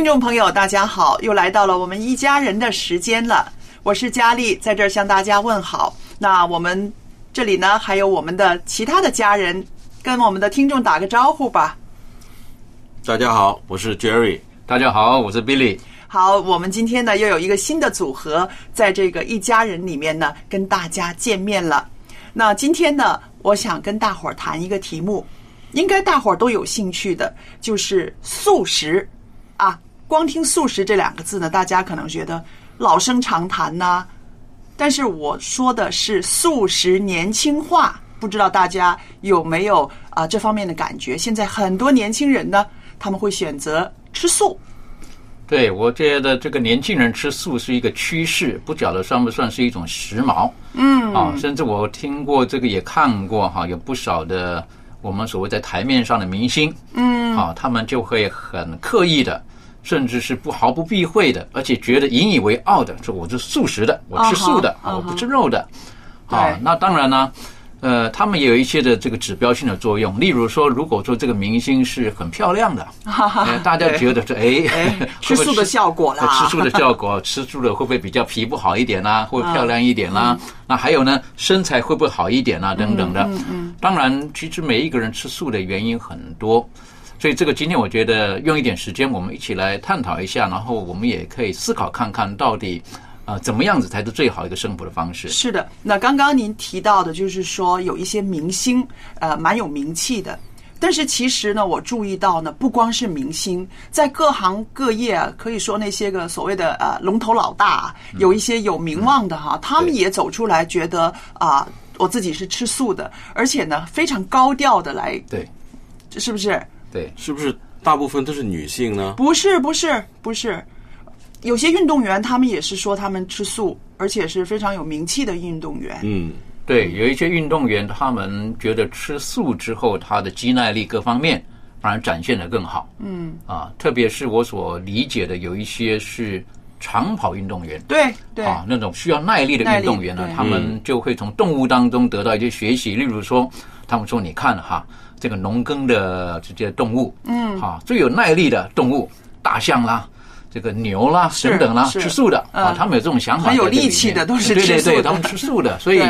听众朋友，大家好，又来到了我们一家人的时间了。我是佳丽，在这儿向大家问好。那我们这里呢，还有我们的其他的家人，跟我们的听众打个招呼吧。大家好，我是 Jerry。大家好，我是 Billy。好，我们今天呢又有一个新的组合，在这个一家人里面呢跟大家见面了。那今天呢，我想跟大伙儿谈一个题目，应该大伙儿都有兴趣的，就是素食啊。光听素食这两个字呢，大家可能觉得老生常谈呐、但是我说的是素食年轻化，不知道大家有没有啊、这方面的感觉？现在很多年轻人呢，他们会选择吃素。对，我觉得这个年轻人吃素是一个趋势，不晓得算不算是一种时髦。嗯啊，甚至我听过这个，也看过哈，有不少的我们所谓在台面上的明星，嗯啊，他们就会很刻意的，甚至是不毫不避讳的，而且觉得引以为傲的，说我是素食的，我吃素的，啊我不吃肉的。啊，那当然呢。呃，他们也有一些的这个指标性的作用，例如说，如果说这个明星是很漂亮的，呃大家觉得说，哎，哎吃素的效果啦。呃 吃素的效果，吃素的会不会比较皮肤好一点啦、会不会漂亮一点啦、那还有呢，身材会不会好一点啦、等等的。嗯嗯。当然，其实每一个人吃素的原因很多，所以这个今天我觉得用一点时间，我们一起来探讨一下，然后我们也可以思考看看到底。啊、怎么样子才是最好一个生活的方式？是的，那刚刚您提到的，就是说有一些明星，呃，蛮有名气的。但是其实呢，我注意到呢，不光是明星，在各行各业啊，可以说那些个所谓的呃龙头老大啊，有一些有名望的哈，他们也走出来，觉得啊、我自己是吃素的，而且呢，非常高调的来，对，是不是？对，是不是大部分都是女性呢？不是，不是，不是。有些运动员他们也是说他们吃素，而且是非常有名气的运动员。嗯，对，有一些运动员，他们觉得吃素之后，他的肌耐力各方面反而展现的更好。嗯，啊，特别是我所理解的，有一些是长跑运动员，对对，啊，那种需要耐力的运动员呢他们就会从动物当中得到一些学习。例如说，他们说，你看哈，这个农耕的这些动物，嗯啊，最有耐力的动物，大象啦。这个牛啦，等等啦，吃素的啊嗯，他们有这种想法，很有力气的都是对对对，吃素的他们吃素的，所以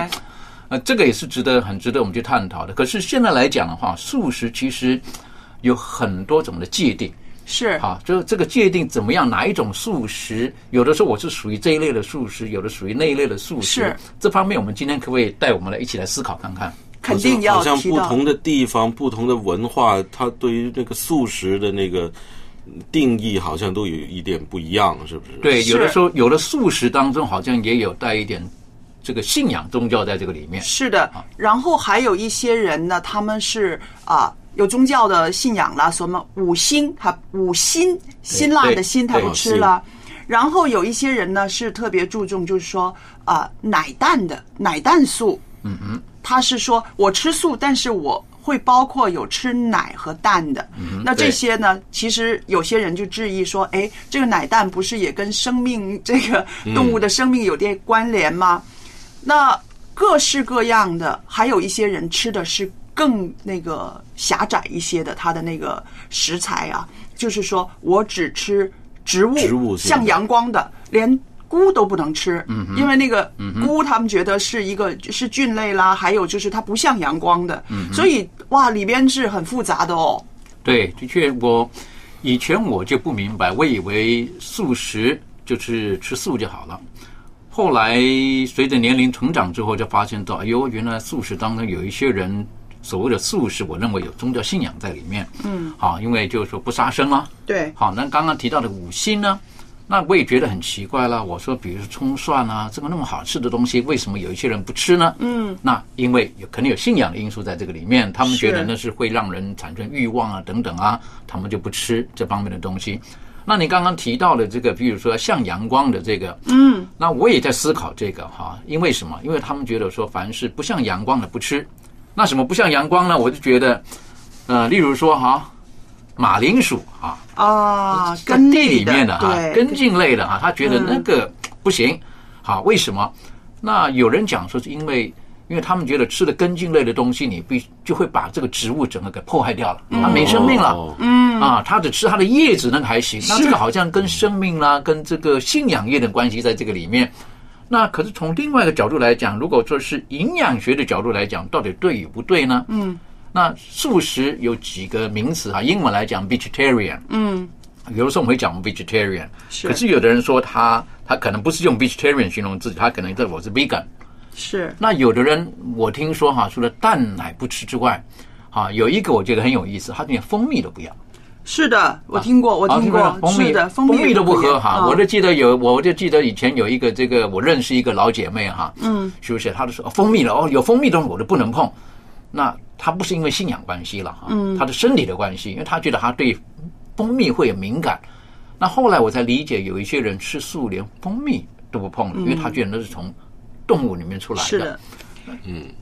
呃，这个也是值得很值得我们去探讨的。可是现在来讲的话，素食其实有很多种的界定。是好，就这个界定怎么样？哪一种素食？有的时候我是属于这一类的素食，有的属于那一类的素食。是这方面，我们今天可不可以带我们来一起来思考看看？肯定要好像。不同的地方、不同的文化，它对于那个素食的那个定义，好像都有一点不一样，是不是？对，有的时候有的素食当中好像也有带一点这个信仰宗教在这个里面。是的，然后还有一些人呢，他们是啊、有宗教的信仰啦，什么五辛他五辛辛辣的辛他对不吃了。然后有一些人呢是特别注重，就是说啊、奶蛋的奶蛋素，嗯嗯，他是说我吃素，但是我会包括有吃奶和蛋的。那这些呢，其实有些人就质疑说，哎，这个奶蛋不是也跟生命这个动物的生命有点关联吗？那各式各样的，还有一些人吃的是更那个狭窄一些的，它的那个食材啊，就是说我只吃植物像阳光的，连菇都不能吃，因为那个菇他们觉得是一个是菌类啦，还有就是它不像阳光的，所以哇，里边是很复杂的哦。对，的确，我以前我就不明白，我以为素食就是吃素就好了。后来随着年龄成长之后，就发现到，哎呦，原来素食当中有一些人所谓的素食，我认为有宗教信仰在里面。嗯，好，因为就是说不杀生啊。对，好，那刚刚提到的五辛呢？那我也觉得很奇怪了。我说，比如说葱蒜啊，这个那么好吃的东西，为什么有一些人不吃呢？嗯，那因为有可能有信仰的因素在这个里面，他们觉得那是会让人产生欲望啊等等啊，他们就不吃这方面的东西。那你刚刚提到的这个，比如说像阳光的这个，嗯，那我也在思考这个哈，因为什么？因为他们觉得说，凡是不像阳光的不吃。那什么不像阳光呢？我就觉得，呃，例如说哈，马铃薯啊，啊，在地里面的哈，对，根茎类的哈，他觉得那个不行。好，为什么？那有人讲说是因为，因为他们觉得吃的根茎类的东西，你必就会把这个植物整个给破坏掉了，它没生命了。哦嗯啊，他只吃它的叶子，那个还行。那这个好像跟生命啦，跟这个信仰业的关系在这个里面。那可是从另外一个角度来讲，如果说是营养学的角度来讲，到底对与不对呢？嗯，那素食有几个名词啊？英文来讲，vegetarian。嗯，有的时候我们会讲 vegetarian，是可是有的人说他他可能不是用 vegetarian 形容自己，他可能在我是 vegan。是那有的人我听说哈，除了蛋奶不吃之外，啊，有一个我觉得很有意思，他连蜂蜜都不要。是的，我听过，我啊听过，蜂蜜是的，蜂蜜都不喝哈。啊我就记得有，我就记得以前有一个这个，我认识一个老姐妹哈，嗯，是不是？她就说、哦蜂蜜了哦，有蜂蜜的东西我都不能碰。那他不是因为信仰关系了哈，嗯，她的身体的关系，因为他觉得他对蜂蜜会有敏感。那后来我才理解，有一些人吃素连蜂蜜都不碰，因为他觉得那是从动物里面出来是的，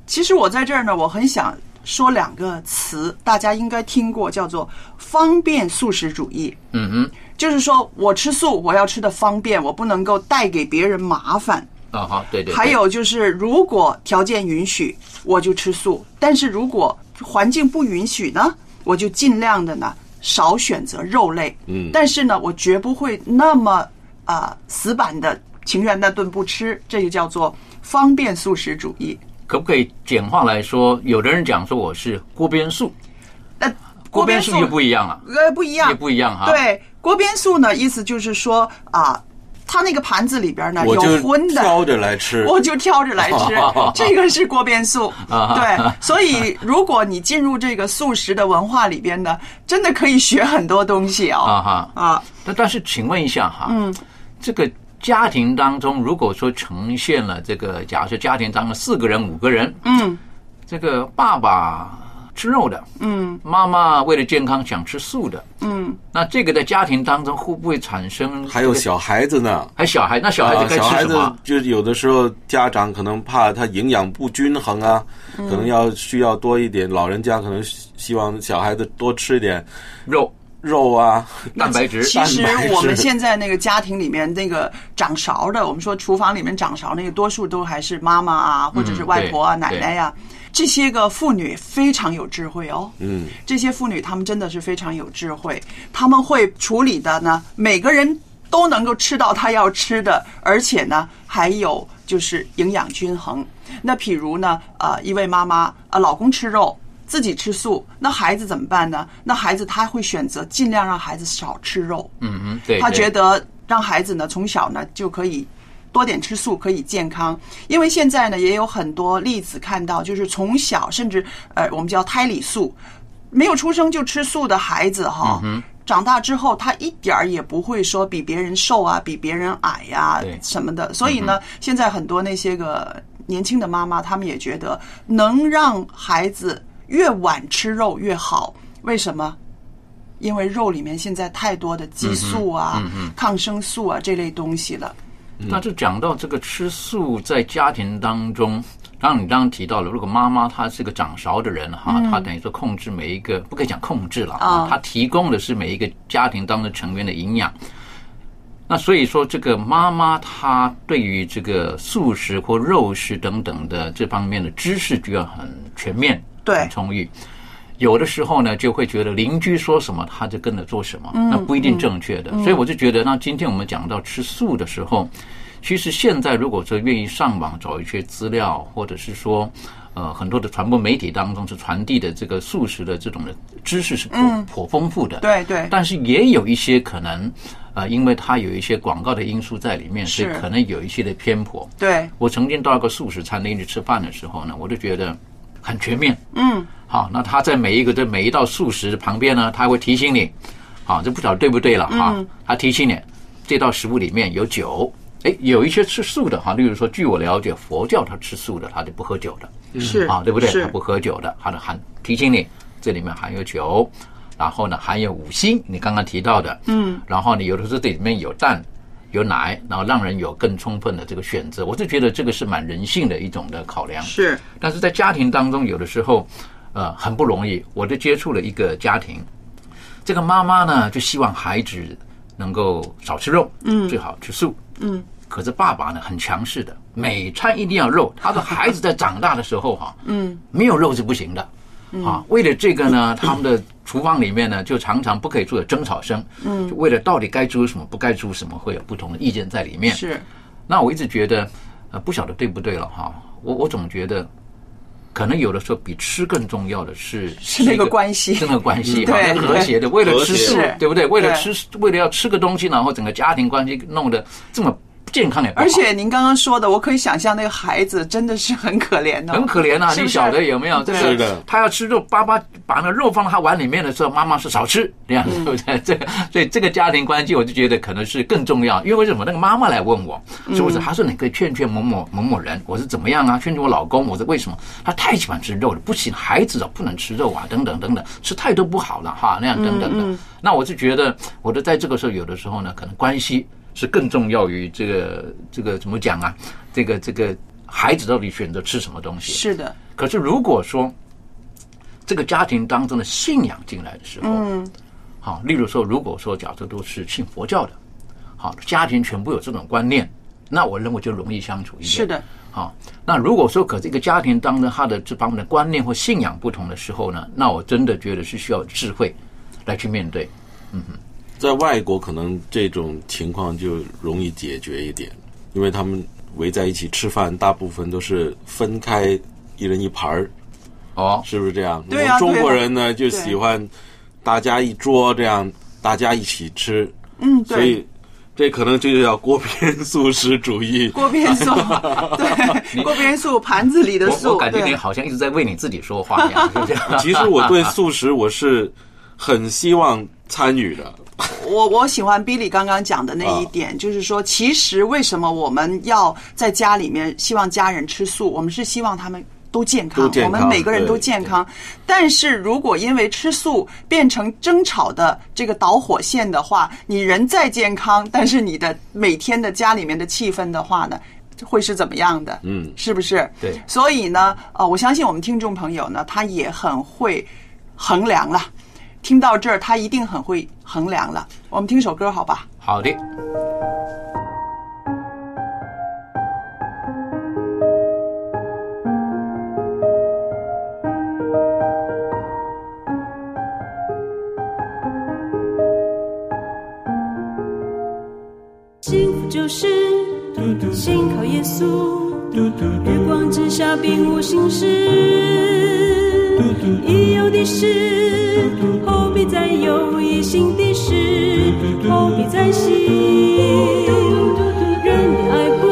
其实我在这儿呢，我很想说两个词，大家应该听过，叫做方便素食主义。嗯哼，就是说我吃素，我要吃的方便，我不能够带给别人麻烦。啊好，对对对还有就是，如果条件允许，我就吃素；但是如果环境不允许呢，我就尽量的呢少选择肉类。嗯但是呢，我绝不会那么啊、死板的情愿那顿不吃，这就叫做方便素食主义。可不可以简化来说？有的人讲说我是锅边素，那锅边素就不一样了，呃不一样也，不一样哈。，对，锅边素呢，意思就是说啊，它那个盘子里边呢有我就荤的，挑着来吃。我就挑着来吃，这个是锅边素。啊 对，所以如果你进入这个素食的文化里边呢，真的可以学很多东西哦。啊哈。啊，但但是，请问一下哈，嗯，这个家庭当中，如果说呈现了这个，假设家庭当中四个人、五个人，嗯这个爸爸吃肉的，嗯妈妈为了健康想吃素的，嗯，那这个在家庭当中会不会产生？还有，小孩子呢，还小孩，那小孩子该啊、小孩子吃什么？就有的时候家长可能怕他营养不均衡啊，嗯可能要需要多一点。老人家可能希希望小孩子多吃一点肉、肉啊，蛋白质。其实我们现在那个家庭里面那个掌勺的，我们说厨房里面掌勺那个，多数都还是妈妈啊，或者是外婆啊、对奶奶呀、这些个妇女非常有智慧哦。嗯，这些妇女她们真的是非常有智慧，她们会处理的呢，每个人都能够吃到她要吃的，而且呢还有就是营养均衡。那譬如呢，呃，一位妈妈呃，老公吃肉。自己吃素，那孩子怎么办呢？那孩子他会选择尽量让孩子少吃肉，嗯哼，对，他觉得让孩子呢从小呢就可以多点吃素，可以健康。因为现在呢也有很多例子看到，就是从小甚至呃我们叫胎里素，没有出生就吃素的孩子哈。长大之后，他一点儿也不会说比别人瘦啊，比别人矮呀、对什么的。所以呢，现在很多那些个年轻的妈妈，她们也觉得能让孩子越晚吃肉越好。为什么？因为肉里面现在太多的激素啊、抗生素啊这类东西了。那就讲到这个吃素在家庭当中，当然你刚刚提到了，如果妈妈她是个掌勺的人哈，她等于说控制每一个，不可以讲控制了啊，她提供的是每一个家庭当中成员的营养。那所以说，这个妈妈她对于这个素食或肉食等等的这方面的知识就要很全面、对很充裕。有的时候呢，就会觉得邻居说什么，他就跟着做什么，那不一定正确的。所以我就觉得，那今天我们讲到吃素的时候，其实现在如果说愿意上网找一些资料，或者是说，呃，很多的传播媒体当中是传递的这个素食的这种的知识是颇颇丰富的。对对但是也有一些可能，呃，因为它有一些广告的因素在里面，所以是可能有一些的偏颇。对，我曾经到一个素食餐厅去吃饭的时候呢，我就觉得很全面。嗯，好，那他在每一个的每一道素食旁边呢，他会提醒你，好，这不晓得对不对了哈。嗯他提醒你，这道食物里面有酒。哎，有一些吃素的哈，例如说，据我了解，佛教他吃素的，他就不喝酒的。是啊，对不对？是他不喝酒的，他的含提醒你，这里面含有酒，然后呢含有五辛，你刚刚提到的，嗯，然后呢有的时候这里面有蛋。有奶，然后让人有更充分的这个选择，我就觉得这个是蛮人性的一种的考量。是但是在家庭当中，有的时候，呃，很不容易。我就接触了一个家庭，这个妈妈呢就希望孩子能够少吃肉，嗯，最好吃素，嗯。可是爸爸呢很强势的，每餐一定要肉。他的孩子在长大的时候哈，嗯，没有肉是不行的。啊，为了这个呢，他们的厨房里面呢，就常常不可以做的争吵声。嗯，就为了到底该煮什么，不该煮什么，会有不同的意见在里面。是，那我一直觉得，呃，不晓得对不对了哈。我我总觉得，可能有的时候比吃更重要的是是那个关系是那个关系，对哈和谐的。为了吃素，对不对？为了吃，为了要吃个东西，然后整个家庭关系弄得这么健康也不好而且您刚刚说的，我可以想象那个孩子真的是很可怜的，很可怜啊！是不是你晓得有没有？这对个他要吃肉，爸爸把那肉放到他碗里面的时候，妈妈是少吃，这样嗯对不对？这个所以这个家庭关系，我就觉得可能是更重要。因为为什么？那个妈妈来问我，是不是？她说你可以劝劝某某某某人，我是怎么样啊？劝劝我老公，我说为什么？他太喜欢吃肉了，不行，孩子啊不能吃肉啊，等等等等，吃太多不好了哈，那样等等的。那我就觉得，我的在这个时候，有的时候呢，可能关系是更重要于这个这个怎么讲啊？这个这个孩子到底选择吃什么东西？是的，可是如果说这个家庭当中的信仰进来的时候，嗯，好，例如说，如果说假设都是信佛教的，好，家庭全部有这种观念，那我认为就容易相处一点。是的，好，那如果说可这个家庭当中他的这方面的观念或信仰不同的时候呢，那我真的觉得是需要智慧来去面对。嗯哼。在外国可能这种情况就容易解决一点，因为他们围在一起吃饭，大部分都是分开一人一盘儿，哦，是不是这样？对啊我们中国人呢对就喜欢大家一桌这样，大家一起吃，嗯，对，所以这可能就叫锅边素食主义。锅边素，对，锅边素，盘子里的素，我感觉你好像一直在为你自己说话一样？其实我对素食我是很希望参与的，我我喜欢 Billy 刚刚讲的那一啊点，就是说，其实为什么我们要在家里面希望家人吃素？我们是希望他们。都健康我们每个人都健康。但是如果因为吃素变成争吵的这个导火线的话，你人再健康，但是你的每天的家里面的气氛的话呢，会是怎么样的？嗯是不是？对所以呢，呃，我相信我们听众朋友呢，他也很会衡量了。听到这儿，他一定很会衡量了。我们听首歌好吧？好的。幸福就是信靠耶稣，日光之下并无心事，已有的事，后必再有；已行的事，后必再行。人的爱不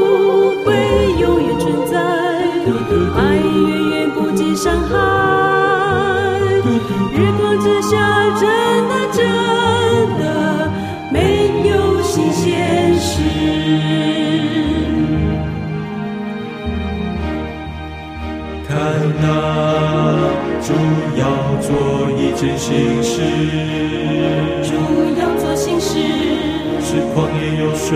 会永远存在，爱远远不及伤害。日光之下，真的真的没有新鲜事。看那主要做一件新事，主要做新事，是旷野有水，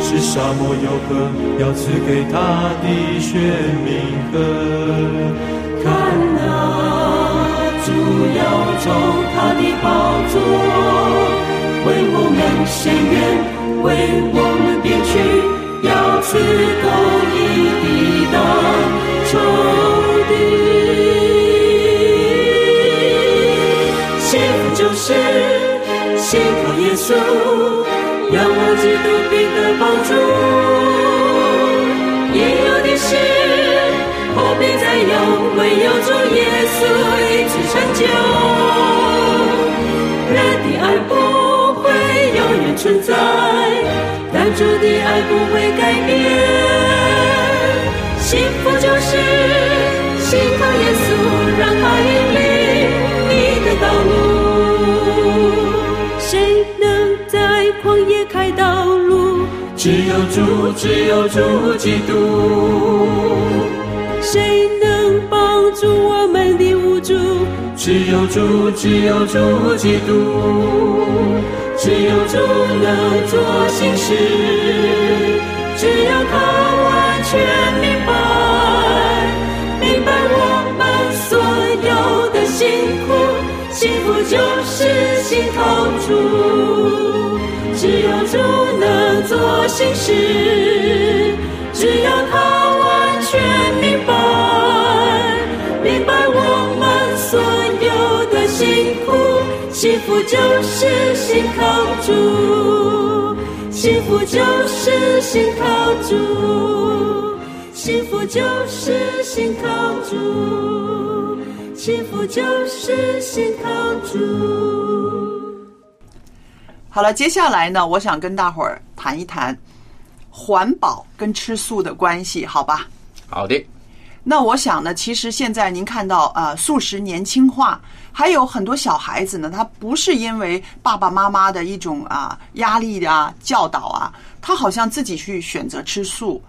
是是沙漠有河，要赐给他的选民河。看那主要从他的宝座为我们伸冤，为我们辩屈，要赐公义抵挡仇敌。幸福就是信靠耶稣，仰望基督必得帮助。也有的是。何必再有？唯有主耶稣一次成就。人的爱不会永远存在，但主的爱不会改变。幸福就是信靠耶稣，让他引领道路。谁能在旷野开道路？只有主，只有主基督。谁能帮助我们的无助？只有主，只有主基督，只有主能做新事，只有他完全幸福就是心靠主，只有主能做新事，只有他完全明白。明白我们所有的辛苦，幸福就是心靠主，幸福就是心靠主，幸福就是心靠主，幸福就是心靠住。好了，接下来呢，我想跟大伙儿谈一谈环保跟吃素的关系，好吧？好的。那我想呢，其实现在您看到呃素食年轻化，还有很多小孩子呢，他不是因为爸爸妈妈的一种啊压力啊教导啊，他好像自己去选择吃素。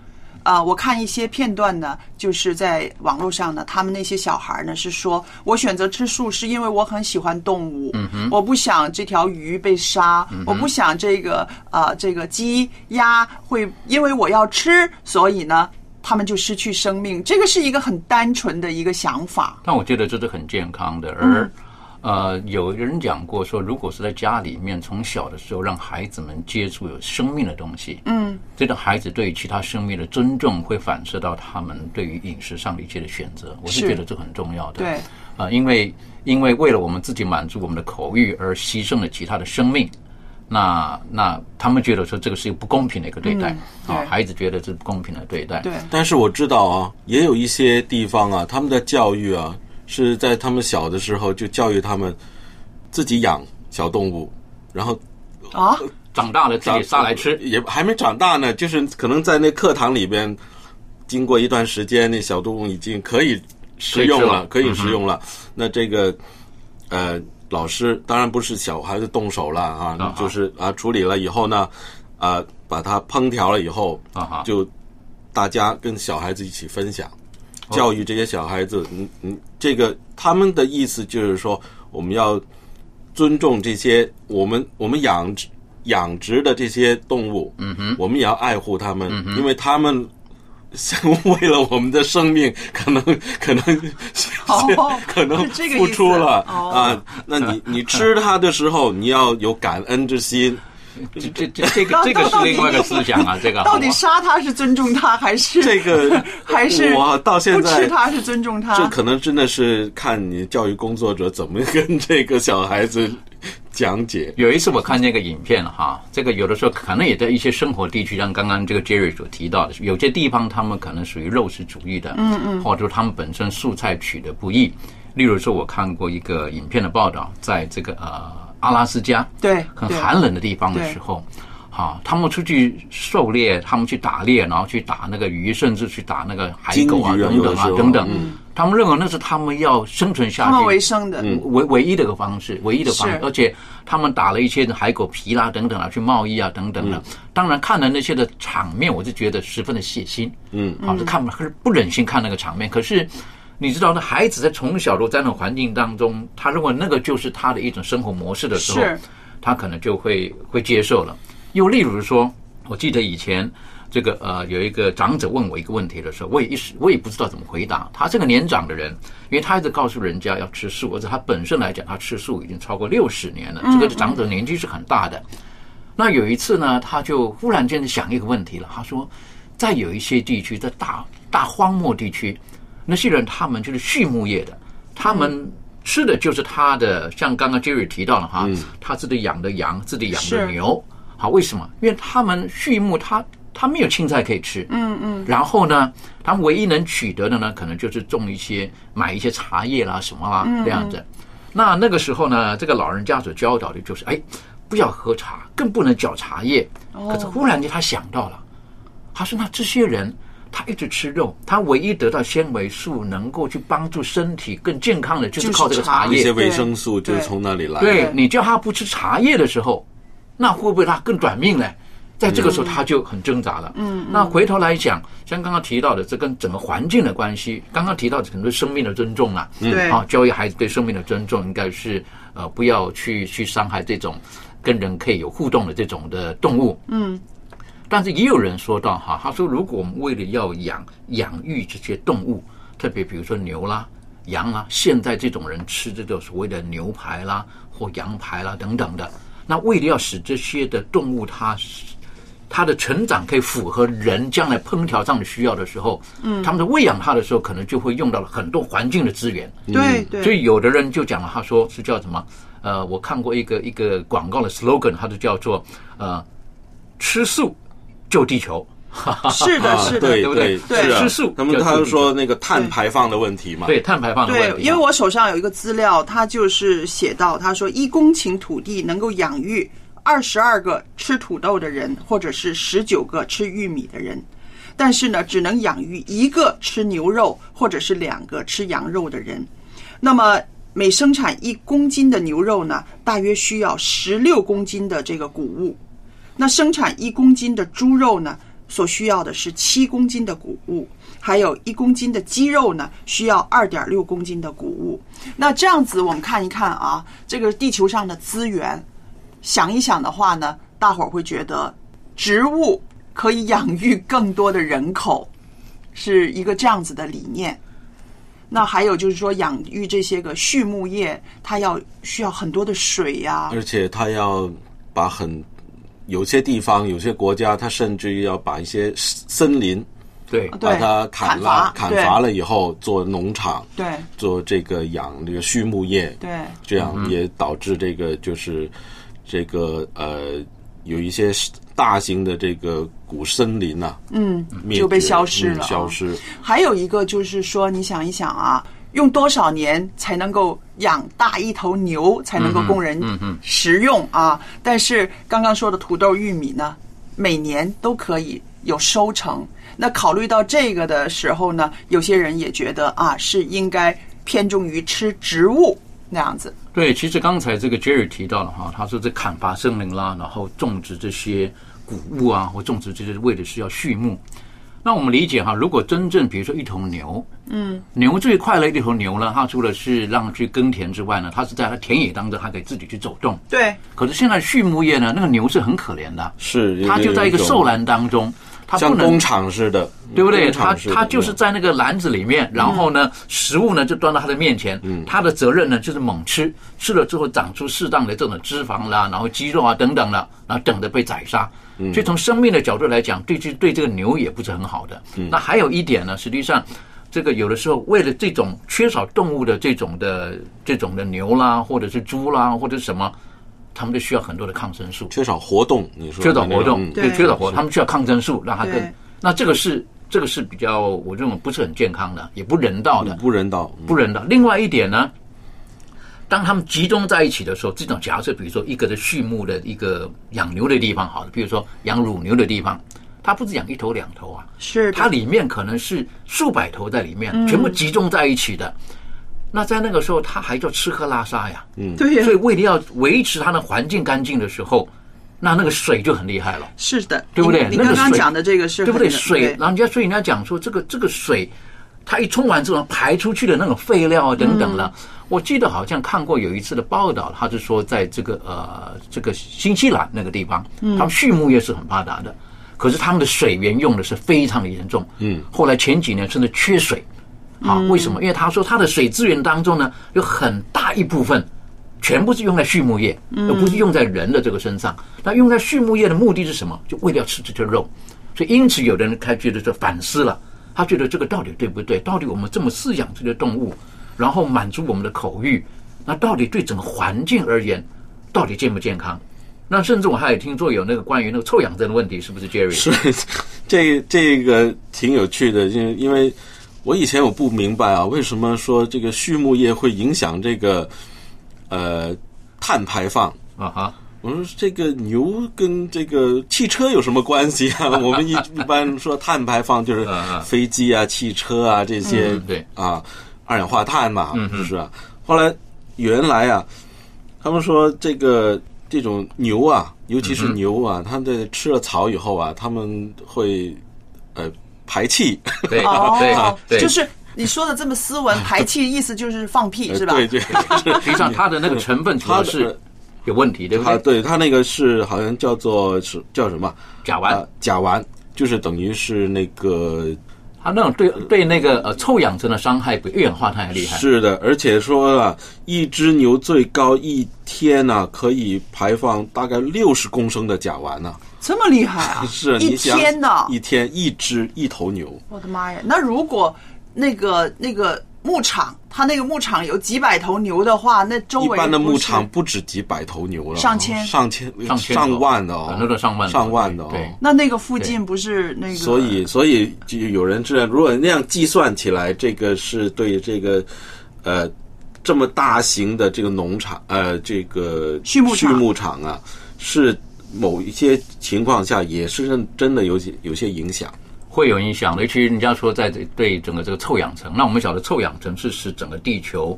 啊，我看一些片段呢，就是在网络上呢，他们那些小孩呢是说，我选择吃素是因为我很喜欢动物，嗯我不想这条鱼被杀，我不想这个呃这个鸡鸭会因为我要吃，所以呢。他们就失去生命，这个是一个很单纯的一个想法。但我觉得这是很健康的。而呃，有人讲过说，如果是在家里面从小的时候让孩子们接触有生命的东西，嗯，这个孩子对其他生命的尊重会反射到他们对于饮食上的一些的选择。我是觉得这很重要的。对啊，因为因为为了我们自己满足我们的口欲而牺牲了其他的生命。那那他们觉得说这个是一个不公平的一个对待啊，孩子觉得是不公平的对待。对，但是我知道啊，也有一些地方啊，他们的教育啊是在他们小的时候就教育他们自己养小动物，然后啊？长大了自己杀来吃，也还没长大呢，就是可能在那课堂里边，经过一段时间，那小动物已经可以食用了，可以食用了。那这个呃。老师当然不是小孩子动手了啊，就是啊处理了以后呢，啊把它烹调了以后，啊。就大家跟小孩子一起分享，教育这些小孩子，嗯嗯，这个他们的意思就是说，我们要尊重这些我们我们养殖养殖的这些动物，嗯哼，我们也要爱护他们，因为他们。为了我们的生命，可能可能 可能付出了啊！那你你吃它的时候，你要有感恩之心。这这这这个这个是另外一个思想啊！这个到底杀他是尊重他，还是这个 还是我到现在不吃他是尊重他？这可能真的是看你教育工作者怎么跟这个小孩子。讲解有一次我看那个影片哈，这个有的时候可能也在一些生活地区，像刚刚这个 Jerry 所提到的，有些地方他们可能属于肉食主义的，嗯嗯，或者说他们本身素菜取得不易。例如说，我看过一个影片的报道，在这个呃阿拉斯加，对，很寒冷的地方的时候，好，他们出去狩猎，他们去打猎，然后去打那个鱼，甚至去打那个海狗啊等等啊等等。他们认为那是他们要生存下去、为生的唯唯一的一个方式，唯一的方式。而且他们打了一些海狗皮啦等等啊，去贸易啊等等的。当然看了那些的场面，我就觉得十分的血腥。嗯，好，是看不是不忍心看那个场面。可是你知道，那孩子在从小都在那种环境当中，他认为那个就是他的一种生活模式的时候，他可能就会会接受了。又例如说，我记得以前这个呃有一个长者问我一个问题的时候，我也一时我也不知道怎么回答。他这个年长的人，因为他一直告诉人家要吃素，而且他本身来讲，他吃素已经超过六十年了，这个长者年纪是很大的。那有一次呢，他就忽然间想一个问题了，他说，在有一些地区，在大大荒漠地区，那些人他们就是畜牧业的，他们吃的就是他的，像刚刚 Jerry 提到了哈，他自己养的羊，自己养的牛。好，为什么？因为他们畜牧，他他没有青菜可以吃，嗯嗯，然后呢，他们唯一能取得的呢，可能就是种一些买一些茶叶啦什么啦嗯这样子。那那个时候呢，这个老人家所教导的就是，哎，不要喝茶，更不能搅茶叶。哦可是忽然间他想到了，他说：“那这些人他一直吃肉，他唯一得到纤维素能够去帮助身体更健康的，就是靠这个茶叶。一些维生素就是从那里来。对你叫他不吃茶叶的时候，那会不会他更短命呢？在这个时候他就很挣扎了。嗯，那回头来讲，像刚刚提到的，这跟整个环境的关系，刚刚提到的很多生命的尊重啦，嗯对啊，教育孩子对生命的尊重，应该是呃不要去去伤害这种跟人可以有互动的这种的动物。嗯，但是也有人说到哈，他说如果我们为了要养养育这些动物，特别比如说牛啦、羊啦，现在这种人吃这个所谓的牛排啦或羊排啦等等的，那为了要使这些的动物它它的成长可以符合人将来烹调上的需要的时候，嗯他们在喂养它的时候，可能就会用到了很多环境的资源。对对所以有的人就讲了，他说是叫什么？呃，我看过一个一个广告的 slogan，它就叫做呃吃素救地球。是的，啊是的，对对不对？对，是啊。吃素那么他就说那个碳排放的问题嘛，对碳排放的问对，因为我手上有一个资料，他就是写到，他说一公顷土地能够养育二十二个吃土豆的人，或者是十九个吃玉米的人，但是呢，只能养育一个吃牛肉或者是两个吃羊肉的人。那么每生产一公斤的牛肉呢，大约需要十六公斤的这个谷物。那生产一公斤的猪肉呢，所需要的是七公斤的谷物，还有一公斤的鸡肉呢，需要二点六公斤的谷物。那这样子，我们看一看啊，这个地球上的资源，想一想的话呢，大伙儿会觉得植物可以养育更多的人口，是一个这样子的理念。那还有就是说，养育这些个畜牧业，它要需要很多的水呀、而且它要把很有些地方、有些国家，它甚至于要把一些森林对。对把它砍了、砍伐砍伐了以后做农场，对。做这个养这个畜牧业，对。这样也导致这个就是这个呃有一些大型的这个古森林呐、嗯，就被消失了、消失。还有一个就是说，你想一想啊，用多少年才能够养大一头牛，才能够供人食用啊？但是刚刚说的土豆、玉米呢，每年都可以有收成。那考虑到这个的时候呢，有些人也觉得啊，是应该偏重于吃植物那样子。对，其实刚才这个 Jerry 提到了哈，他说这砍伐森林啦，然后种植这些谷物啊，或种植这些为的是要畜牧。那我们理解哈，如果真正比如说一头牛，嗯，牛最快乐的一头牛呢，它除了是让去耕田之外呢，它是在它田野当中，它可以自己去走动。对，可是现在畜牧业呢，那个牛是很可怜的，是它就在一个兽栏当中，它不能像工厂似的，对不对？它它就是在那个篮子里面，然后呢，食物呢就端到它的面前，它的责任呢就是猛吃，吃了之后长出适当的这种脂肪啦，然后肌肉啊等等了，然后等着被宰杀。所以从生命的角度来讲，对这对这个牛也不是很好的。那还有一点呢，实际上。这个有的时候为了这种缺少动物的这种的这种的牛啦，或者是猪啦，或者什么，他们都需要很多的抗生素。缺少活动，你说缺少活动，嗯对，缺少活动，他们需要抗生素让它更。那这个是这个是比较我认为不是很健康的，也不人道的，不人道，不人道。另外一点呢，当他们集中在一起的时候，这种假设，比如说一个的畜牧的一个养牛的地方，好了，比如说养乳牛的地方，它不是养一头两头啊，是它里面可能是数百头在里面，嗯全部集中在一起的。那在那个时候，它还叫吃喝拉撒呀，嗯对呀所以为了要维持它的环境干净的时候，那那个水就很厉害了。是的，对不对？你刚刚讲的这个是对不对？水，然后人家所以人家讲说，这个这个水，它一冲完之后排出去的那种废料啊等等了。我记得好像看过有一次的报道，他是说在这个呃这个新西兰那个地方，嗯他们畜牧业是很发达的。可是他们的水源用的是非常的严重。嗯，后来前几年甚至缺水。啊，为什么？因为他说他的水资源当中呢，有很大一部分全部是用在畜牧业，而不是用在人的这个身上。那用在畜牧业的目的是什么？就为了要吃这些肉。所以因此，有的人开觉得这反思了，他觉得这个到底对不对？到底我们这么饲养这些动物，然后满足我们的口欲，那到底对整个环境而言，到底健不健康？那甚至我还有听说有那个关于那个臭氧症的问题，是不是 Jerry？是，这这个挺有趣的，因为因为。我以前我不明白啊，为什么说这个畜牧业会影响这个呃碳排放啊？哈，我说这个牛跟这个汽车有什么关系啊？我们一一般说碳排放就是飞机啊、汽车啊这些，对啊，二氧化碳嘛，是不是啊？后来原来啊，他们说这个这种牛啊，尤其是牛啊，它在吃了草以后啊，他们会呃。排气，对哦，对，就是你说的这么斯文，排气意思就是放屁是吧？对对，实际上它的那个成分主要是有问题，对不对？对，它那个是好像叫做是叫什么甲烷，甲烷就是等于是那个。它那种对对那个呃臭氧层的伤害比二氧化碳还厉害。是的，而且说了一只牛最高一天呢可以排放大概六十公升的甲烷呢。这么厉害啊！是一天呢，一天一只一头牛。我的妈呀！那如果那个那个牧场，它那个牧场有几百头牛的话，那周围一般的牧场不止几百头牛了，上千、上千、上千、上万的哦，很多的上万、上万的哦。那那个附近不是那个？所以，所以就有人这样，如果那样计算起来，这个是对这个呃这么大型的这个农场呃这个畜牧畜牧场啊是。某一些情况下也是真真的有些有些影响，会有影响的。尤其人家说在对整个这个臭氧层，那我们晓得臭氧层是使整个地球，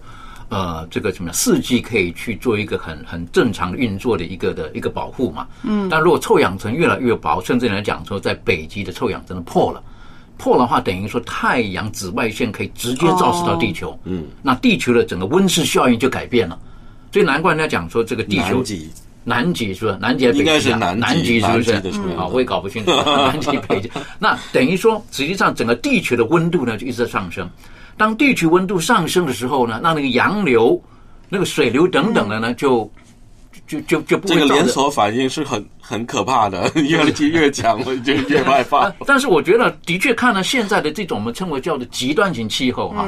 呃，这个什么四季可以去做一个很很正常运作的一个的一个保护嘛。嗯。但如果臭氧层越来越薄，甚至来讲说在北极的臭氧层破了，破的话等于说太阳紫外线可以直接照射到地球。嗯。那地球的整个温室效应就改变了，所以难怪人家讲说这个地球。南极是不是？南极应该是南南极，是不是？啊，我也搞不清楚 南极北极。那等于说，实际上整个地球的温度呢就一直在上升。当地球温度上升的时候呢，那那个洋流、那个水流等等的呢，就就就就不这个连锁反应是很很可怕的，越越强了就越害怕。但是我觉得，的确看了现在的这种我们称为叫做极端型气候哈，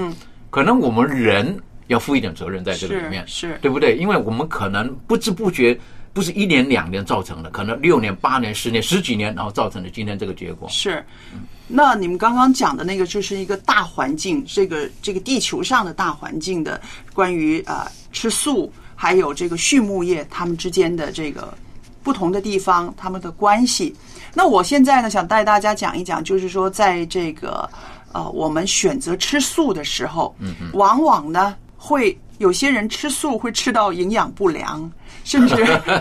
可能我们人要负一点责任在这个里面，是对不对？因为我们可能不知不觉。不是一年两年造成的，可能六年、八年、十年、十几年，然后造成的今天这个结果。是，那你们刚刚讲的那个，就是一个大环境，这个这个地球上的大环境的关于啊吃素，还有这个畜牧业他们之间的这个不同的地方，他们的关系。那我现在呢，想带大家讲一讲，就是说，在这个呃，我们选择吃素的时候，嗯，往往呢会有些人吃素会吃到营养不良。甚至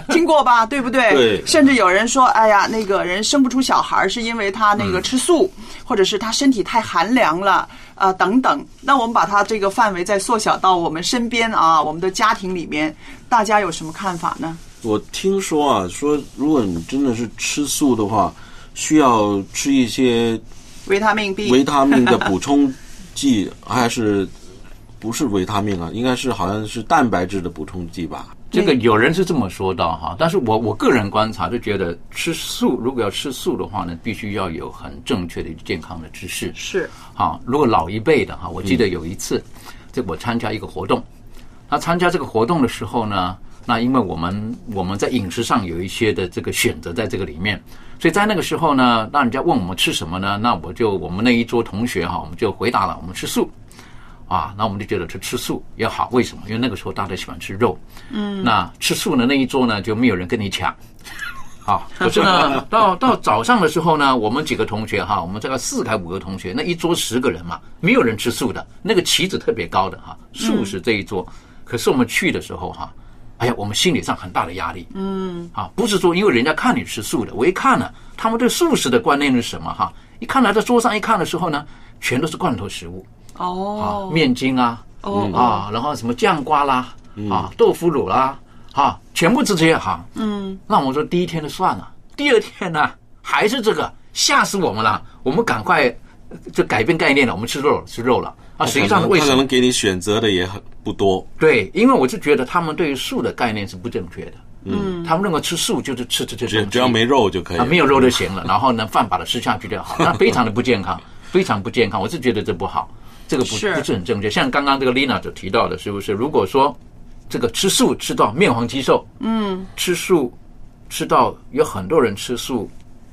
听过吧，对不对？对。甚至有人说：“哎呀，那个人生不出小孩是因为他那个吃素，或者是他身体太寒凉了啊，等等。”那我们把它这个范围再缩小到我们身边啊，我们的家庭里面，大家有什么看法呢？我听说啊，说如果你真的是吃素的话，需要吃一些维他命 B、维他命的补充剂，还是不是维他命啊？应该是好像是蛋白质的补充剂吧。这个有人是这么说到哈，但是我我个人观察就觉得吃素如果要吃素的话呢，必须要有很正确的健康的知识。是啊，如果老一辈的哈，我记得有一次，这我参加一个活动，那参加这个活动的时候呢，那因为我们我们在饮食上有一些的这个选择在这个里面，所以在那个时候呢，那人家问我们吃什么呢？那我就我们那一桌同学哈，我们就回答了，我们吃素。啊，那我们就觉得吃吃素也好，为什么？因为那个时候大家喜欢吃肉。嗯。那吃素的那一桌呢，就没有人跟你抢。啊，可是呢，到到早上的时候呢，我们几个同学哈，我们这个四个五个同学，那一桌十个人嘛，没有人吃素的，那个旗子特别高的哈，素食这一桌。可是我们去的时候哈，哎呀，我们心理上很大的压力。嗯。啊，不是说因为人家看你吃素的，我一看呢，他们对素食的观念是什么哈？一看来在桌上一看的时候呢，全都是罐头食物。哦，面筋啊，哦啊，然后什么酱瓜啦，啊，豆腐乳啦，哈，全部是这些哈。嗯，那我们说第一天就算了，第二天呢还是这个，吓死我们了！我们赶快呃就改变概念了，我们吃肉了，吃肉了啊！实际上为什么他可能？给你选择的也很不多。对，因为我是觉得他们对于素的概念是不正确的。嗯，他们认为吃素就是吃吃吃，只只要没肉就可以啊，没有肉就行了，然后呢，饭把它吃下去就好，那非常的不健康，非常不健康。我是觉得这不好，这个不是不是很正确。像刚刚这个 Lina 所提到的，是不是？如果说这个吃素吃到面黄肌瘦，嗯，吃素吃到有很多人吃素。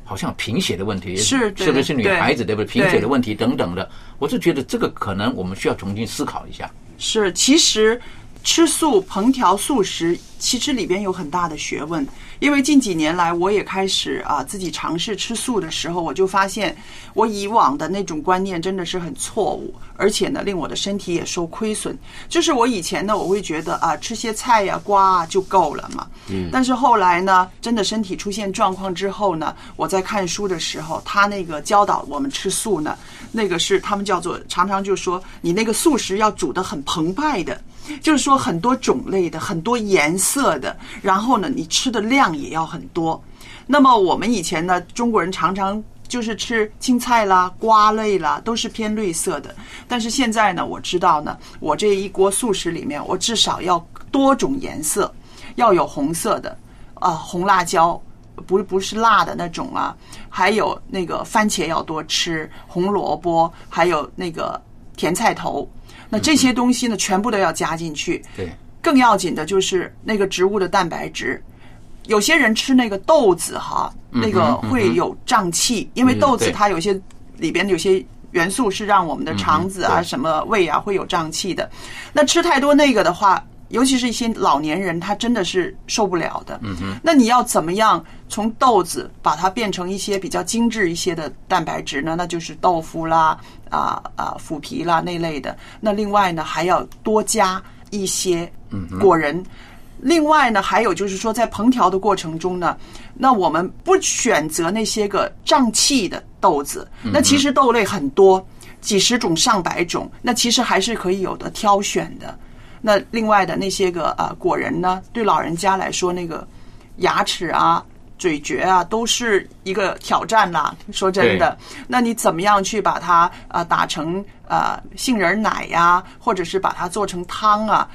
好像贫血的问题，是对是不是女孩子对不对？贫血的问题等等的，我是觉得这个可能我们需要重新思考一下。是，其实吃素、烹调素食，其实里边有很大的学问。因为近几年来，我也开始啊自己尝试吃素的时候，我就发现我以往的那种观念真的是很错误，而且呢，令我的身体也受亏损。就是我以前呢，我会觉得啊，吃些菜呀、瓜啊就够了嘛。嗯。但是后来呢，真的身体出现状况之后呢，我在看书的时候，他那个教导我们吃素呢，那个是他们叫做常常就说你那个素食要煮得很澎湃的。就是说很多种类的、很多颜色的，然后呢，你吃的量也要很多。那么我们以前呢，中国人常常就是吃青菜啦、瓜类啦，都是偏绿色的。但是现在呢，我知道呢，我这一锅素食里面，我至少要多种颜色，要有红色的，啊、红辣椒。不不是辣的那种啊，还有那个番茄要多吃，红萝卜，还有那个甜菜头。那这些东西呢，全部都要加进去。对，更要紧的就是那个植物的蛋白质。有些人吃那个豆子哈，那个会有胀气，因为豆子它有些里边有些元素是让我们的肠子啊、什么胃啊会有胀气的。那吃太多那个的话，尤其是一些老年人，他真的是受不了的。嗯哼。那你要怎么样从豆子把它变成一些比较精致一些的蛋白质呢？那就是豆腐啦、啊啊腐皮啦那类的。那另外呢，还要多加一些果仁。另外呢，还有就是说，在烹调的过程中呢，那我们不选择那些个胀气的豆子，那其实豆类很多，几十种、上百种，那其实还是可以有的挑选的。那另外的那些个呃果仁呢，对老人家来说，那个牙齿啊、咀嚼啊，都是一个挑战啦。说真的，那你怎么样去把它啊、呃打成呃杏仁奶呀、或者是把它做成汤啊？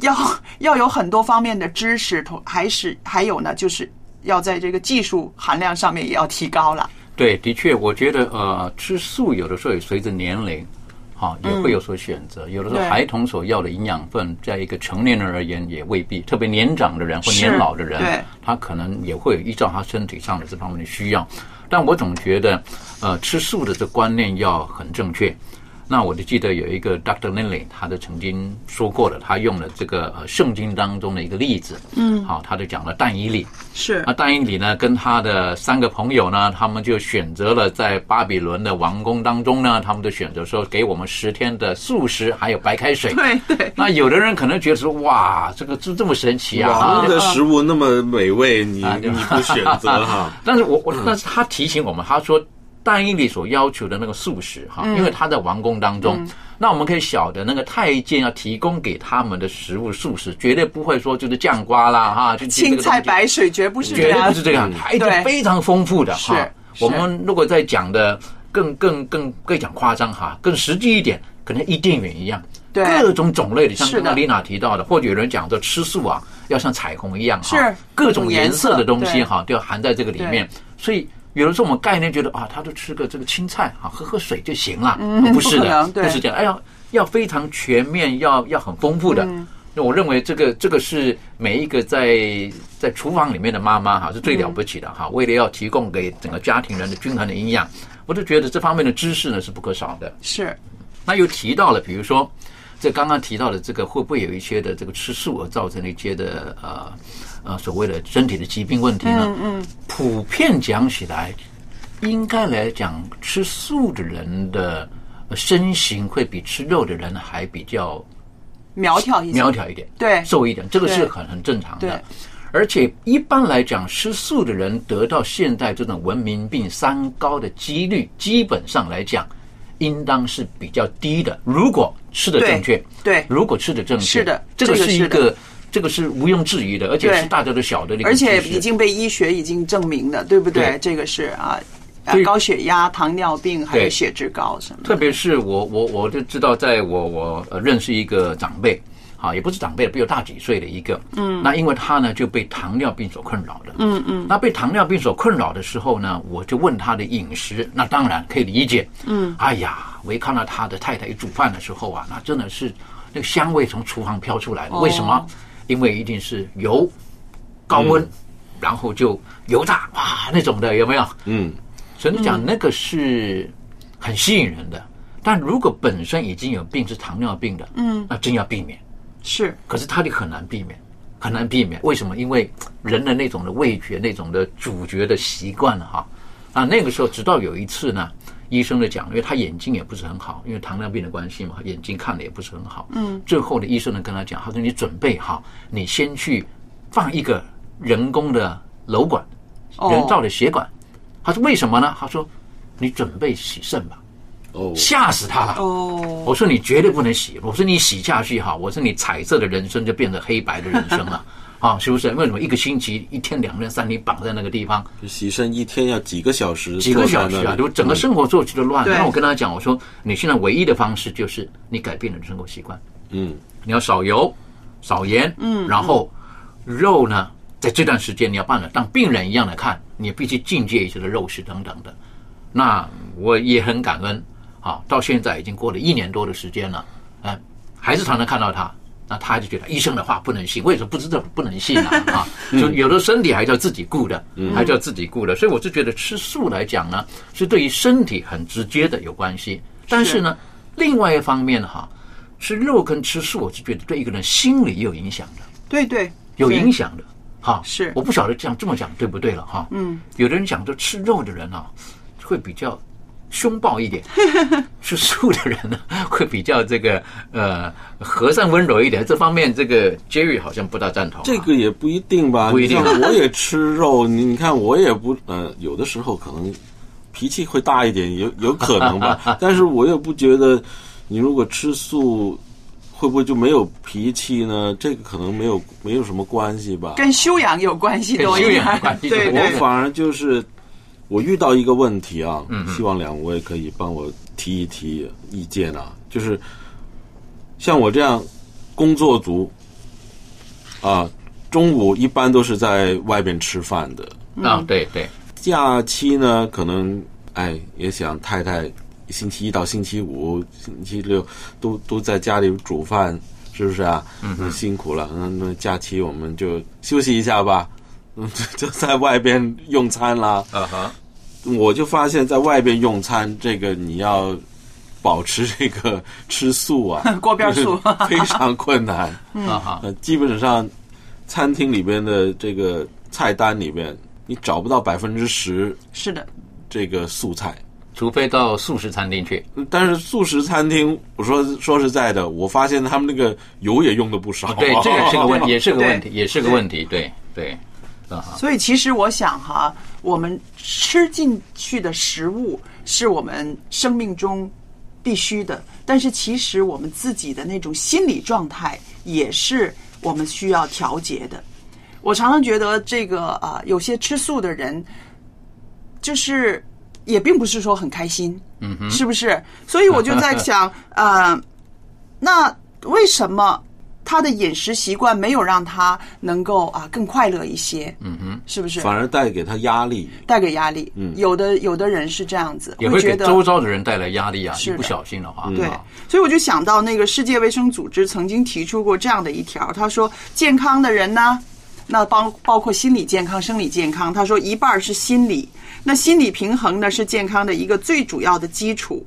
要要有很多方面的知识，同还是还有呢，就是要在这个技术含量上面也要提高了。对，的确，我觉得呃，吃素有的时候也随着年龄，哈、也会有所选择。有的时候孩童所要的营养分，在一个成年人而言也未必，特别年长的人或年老的人，他可能也会依照他身体上的这方面的需要。但我总觉得，呃，吃素的这观念要很正确。那我就记得有一个 Dr. Lindley，他就曾经说过了，他用了这个呃圣经当中的一个例子，嗯，好，他就讲了但以理，是那但以理呢，跟他的三个朋友呢，他们就选择了在巴比伦的王宫当中呢，他们就选择说给我们十天的素食，还有白开水。对对，那有的人可能觉得说，哇，这个这这么神奇啊！王的食物那么美味，你啊你不选择哈？但是我我，但是他提醒我们，他说但以理所要求的那个素食哈，嗯。因为他在王宫当中，那我们可以晓得那个太监要提供给他们的食物素食，绝对不会说就是酱瓜啦哈，就青菜白水绝不是绝对，不是这样，它一非常丰富的哈。我们如果再讲的更更更更讲夸张哈，更实际一点，可能伊甸园一样。对。各种种类的，像刚刚丽娜提到的，或者有人讲说吃素啊，要像彩虹一样哈，是。各种颜色的东西哈，都要含在这个里面。所以有的时候我们概念觉得啊，他就吃个这个青菜啊，喝喝水就行了，不是的不是这样。哎呀，要非常全面，要要很丰富的。嗯那我认为这个这个是每一个在在厨房里面的妈妈哈是最了不起的哈，为了要提供给整个家庭人的均衡的营养，我就觉得这方面的知识呢是不可少的。是那又提到了，比如说这刚刚提到的这个会不会有一些的这个吃素而造成的一些的呃呃所谓的身体的疾病问题呢？嗯嗯，普遍讲起来，应该来讲吃素的人的呃身形会比吃肉的人还比较苗条一些，苗条一点，对瘦一点，这个是很很正常的。而且一般来讲，吃素的人得到现代这种文明病三高的几率，基本上来讲，应当是比较低的。如果吃的正确，对对如果吃的正确，是的这个是一个，这个是毋庸置疑的，而且是大家都晓得的而且已经被医学已经证明的，对不对？对。这个是啊，高血压、糖尿病还有血脂高什么。特别是我我我就知道，在我我呃认识一个长辈，啊，也不是长辈，比我大几岁的一个，嗯，那因为他呢就被糖尿病所困扰的，嗯嗯。那被糖尿病所困扰的时候呢，我就问他的饮食，那当然可以理解。嗯，哎呀，我一看到他的太太一煮饭的时候啊，那真的是那个香味从厨房飘出来为什么？因为一定是油高温，然后就油炸哇那种的，有没有？嗯，所以你讲那个是很吸引人的。但如果本身已经有病是糖尿病的，嗯，那真要避免。是可是它就很难避免，很难避免。为什么？因为人的那种的味觉、那种的主角的习惯了哈。啊，那个时候直到有一次呢，医生的讲，因为他眼睛也不是很好，因为糖尿病的关系嘛，眼睛看的也不是很好。嗯最后的，医生呢跟他讲，他说你准备好，你先去放一个人工的瘘管，哦人造的血管。他说为什么呢？他说你准备洗肾吧。哦，吓死他了。哦，我说你绝对不能洗，我说你洗下去哈，我说你彩色的人生就变成黑白的人生了。啊，是不是？为什么一个星期、一天、两天、三天绑在那个地方，洗身一天要几个小时，几个小时啊，就整个生活作息都乱。那我跟他讲，我说你现在唯一的方式就是你改变了你的生活习惯，嗯，你要少油、少盐，嗯然后肉呢，在这段时间你要办了当病人一样的看，你必须禁戒一些的肉食等等的。那我也很感恩啊，到现在已经过了一年多的时间了，哎，还是常常看到他。那他就觉得医生的话不能信，为什么不知道不能信啊？啊，就有的身体还是要自己顾的，还是要自己顾的。所以我是觉得吃素来讲呢，是对于身体很直接的有关系。但是呢，另外一方面哈，吃肉跟吃素，我是觉得对一个人心理有影响的，对对，有影响的。哈，是我不晓得这样这么讲对不对了哈。嗯，有的人讲说吃肉的人啊，会比较凶暴一点，吃素的人呢 会比较这个呃和善温柔一点。这方面，这个 Jerry 好像不大赞同啊。这个也不一定吧，不一定我也吃肉，你你看我也不呃，有的时候可能脾气会大一点，有有可能吧。但是我也不觉得，你如果吃素，会不会就没有脾气呢？这个可能没有没有什么关系吧。跟修养有关系多一点跟修养关。系对对，我反而就是我遇到一个问题啊，希望两位可以帮我提一提意见啊，就是像我这样工作族啊，中午一般都是在外边吃饭的，啊，对对，假期呢，可能哎也想太太星期一到星期五、星期六都都在家里煮饭，是不是啊？嗯。那辛苦了，那那假期我们就休息一下吧，嗯，就在外边用餐啦。啊哈，我就发现，在外边用餐，这个你要保持这个吃素啊，锅边素 非常困难。啊哈，呃，基本上餐厅里边的这个菜单里边，你找不到百分之十是的，这个素菜。除非到素食餐厅去。但是素食餐厅，我说说实在的，我发现他们那个油也用的不少。对，这个是个问题，也是个问题，也是个问题。对对，啊，所以其实我想哈，我们吃进去的食物是我们生命中必须的，但是其实我们自己的那种心理状态也是我们需要调节的。我常常觉得这个啊、有些吃素的人，就是也并不是说很开心，嗯哼，是不是？所以我就在想，呃，那为什么他的饮食习惯没有让他能够啊更快乐一些？嗯哼，是不是？反而带给他压力。带给压力。嗯有的有的人是这样子，也会给觉得周遭的人带来压力啊！是不小心的话，对啊，所以我就想到那个世界卫生组织曾经提出过这样的一条，他说健康的人呢，那包包括心理健康、生理健康，他说一半是心理，那心理平衡呢是健康的一个最主要的基础。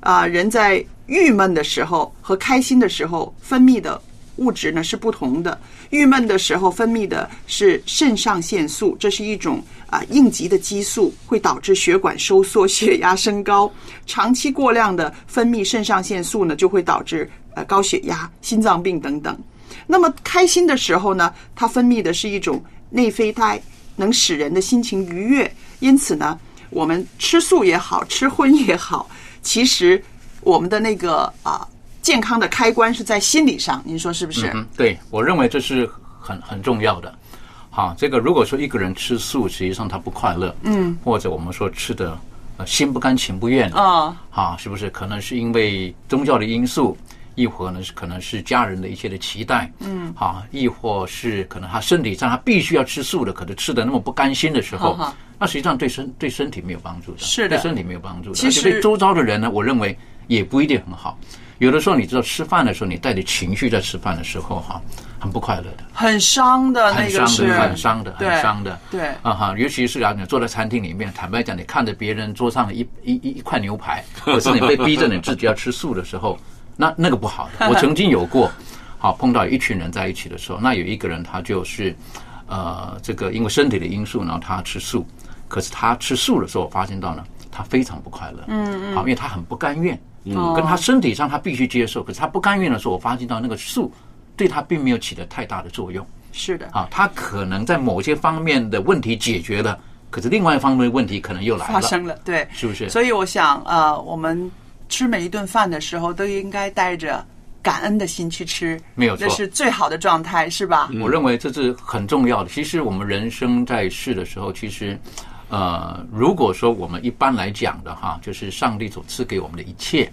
啊、人在郁闷的时候和开心的时候分泌的物质呢是不同的。郁闷的时候分泌的是肾上腺素，这是一种啊应急的激素，会导致血管收缩、血压升高。长期过量的分泌肾上腺素呢，就会导致呃高血压、心脏病等等。那么开心的时候呢，它分泌的是一种内啡肽，能使人的心情愉悦。因此呢，我们吃素也好，吃荤也好，其实我们的那个啊健康的开关是在心理上，您说是不是？嗯，对，我认为这是很很重要的。好，这个如果说一个人吃素，实际上他不快乐，嗯，或者我们说吃的呃心不甘情不愿啊，啊，是不是？可能是因为宗教的因素，亦或呢是可能是家人的一些的期待，嗯，啊，亦或是可能他身体上他必须要吃素的，可能吃的那么不甘心的时候，那实际上对身对身体没有帮助的，是的，对身体没有帮助的，其实对周遭的人呢，我认为也不一定很好。有的时候，你知道吃饭的时候，你带着情绪在吃饭的时候，哈，很不快乐的，很伤的很伤的很伤的，很伤的，对。啊哈，尤其是啊，你坐在餐厅里面，坦白讲，你看着别人桌上的一一一一块牛排，可是你被逼着你自己要吃素的时候，那那个不好的。我曾经有过，好碰到一群人在一起的时候，那有一个人他就是呃，这个因为身体的因素，然后他吃素，可是他吃素的时候，我发现到呢，他非常不快乐，嗯嗯，好，因为他很不甘愿。嗯，跟他身体上他必须接受，可是他不甘愿的时候，我发现到那个素对他并没有起的太大的作用。是的，啊，他可能在某些方面的问题解决了，可是另外一方面的问题可能又来了，发生了，对，是不是？所以我想，呃，我们吃每一顿饭的时候都应该带着感恩的心去吃，没有错，这是最好的状态，是吧？我认为这是很重要的。其实我们人生在世的时候，其实。呃，如果说我们一般来讲的哈，就是上帝所赐给我们的一切，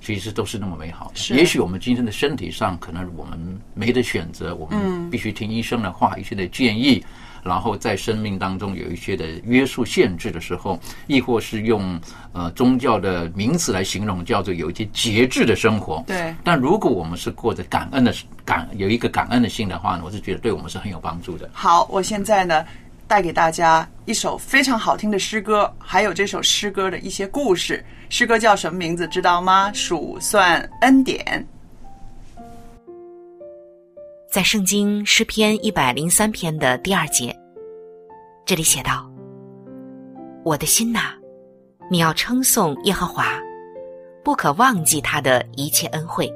其实都是那么美好的。也许我们今天的身体上，可能我们没得选择，我们必须听医生的话，一些的建议，然后在生命当中有一些的约束限制的时候，亦或是用呃宗教的名词来形容，叫做有一些节制的生活。对。但如果我们是过着感恩的感，有一个感恩的心的话呢，我是觉得对我们是很有帮助的。好，我现在呢。带给大家一首非常好听的诗歌，还有这首诗歌的一些故事。诗歌叫什么名字？知道吗？数算恩典。在圣经诗篇一百零三篇的第二节，这里写道：“我的心呐，你要称颂耶和华，不可忘记他的一切恩惠。”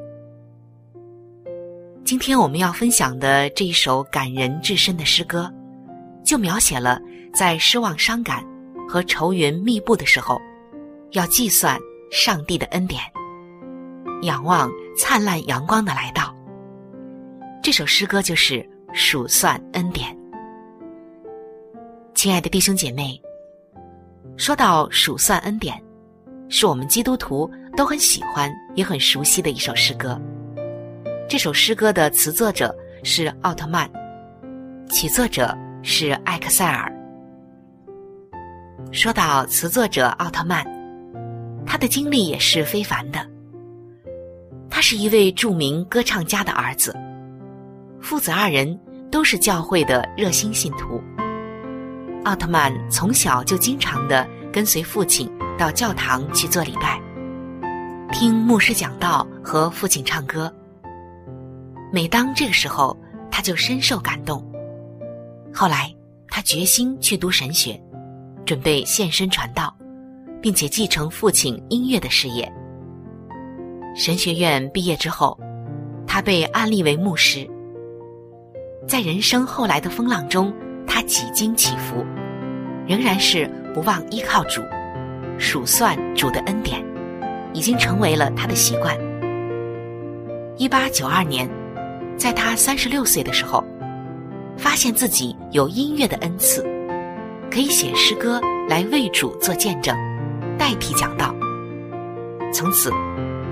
今天我们要分享的这一首感人至深的诗歌。就描写了在失望、伤感和愁云密布的时候，要计算上帝的恩典，仰望灿烂阳光的来到。这首诗歌就是数算恩典。亲爱的弟兄姐妹，说到数算恩典，是我们基督徒都很喜欢也很熟悉的一首诗歌。这首诗歌的词作者是奥特曼，曲作者。是艾克塞尔。说到词作者奥特曼，他的经历也是非凡的。他是一位著名歌唱家的儿子，父子二人都是教会的热心信徒。奥特曼从小就经常的跟随父亲到教堂去做礼拜，听牧师讲道和父亲唱歌。每当这个时候，他就深受感动。后来，他决心去读神学，准备献身传道，并且继承父亲音乐的事业。神学院毕业之后，他被安立为牧师。在人生后来的风浪中，他几经起伏，仍然是不忘依靠主，数算主的恩典，已经成为了他的习惯。一八九二年，在他三十六岁的时候。发现自己有音乐的恩赐，可以写诗歌来为主做见证，代替讲道。从此，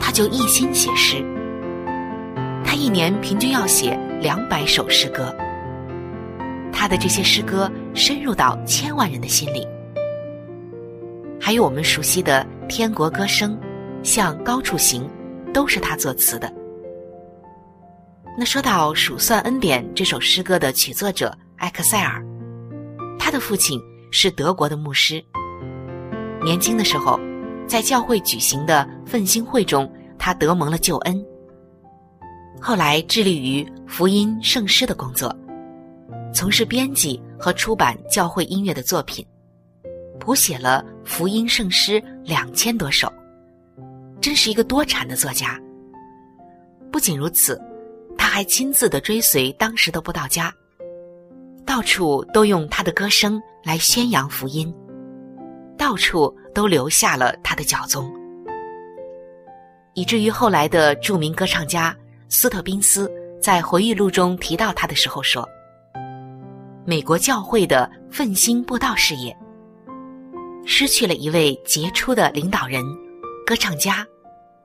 他就一心写诗。他一年平均要写两百首诗歌。他的这些诗歌深入到千万人的心里。还有我们熟悉的《天国歌声》，向高处行，都是他作词的。那说到《数算恩典》这首诗歌的曲作者埃克塞尔，他的父亲是德国的牧师。年轻的时候，在教会举行的奋兴会中，他得蒙了救恩。后来致力于福音圣诗的工作，从事编辑和出版教会音乐的作品，谱写了福音圣诗两千多首，真是一个多产的作家。不仅如此。他还亲自的追随当时的布道家，到处都用他的歌声来宣扬福音，到处都留下了他的脚踪，以至于后来的著名歌唱家斯特宾斯在回忆录中提到他的时候说：“美国教会的奋兴布道事业，失去了一位杰出的领导人、歌唱家、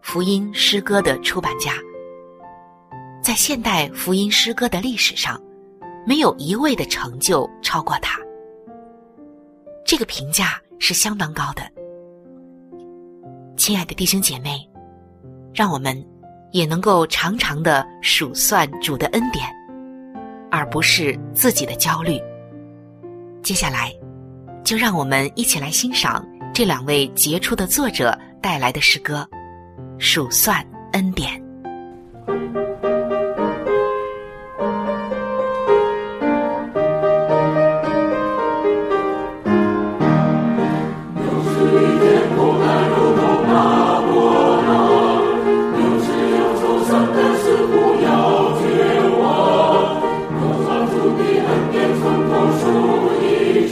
福音诗歌的出版家。在现代福音诗歌的历史上，没有一位的成就超过他。这个评价是相当高的。亲爱的弟兄姐妹，让我们也能够常常的数算主的恩典，而不是自己的焦虑。接下来，就让我们一起来欣赏这两位杰出的作者带来的诗歌《数算恩典》。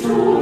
刚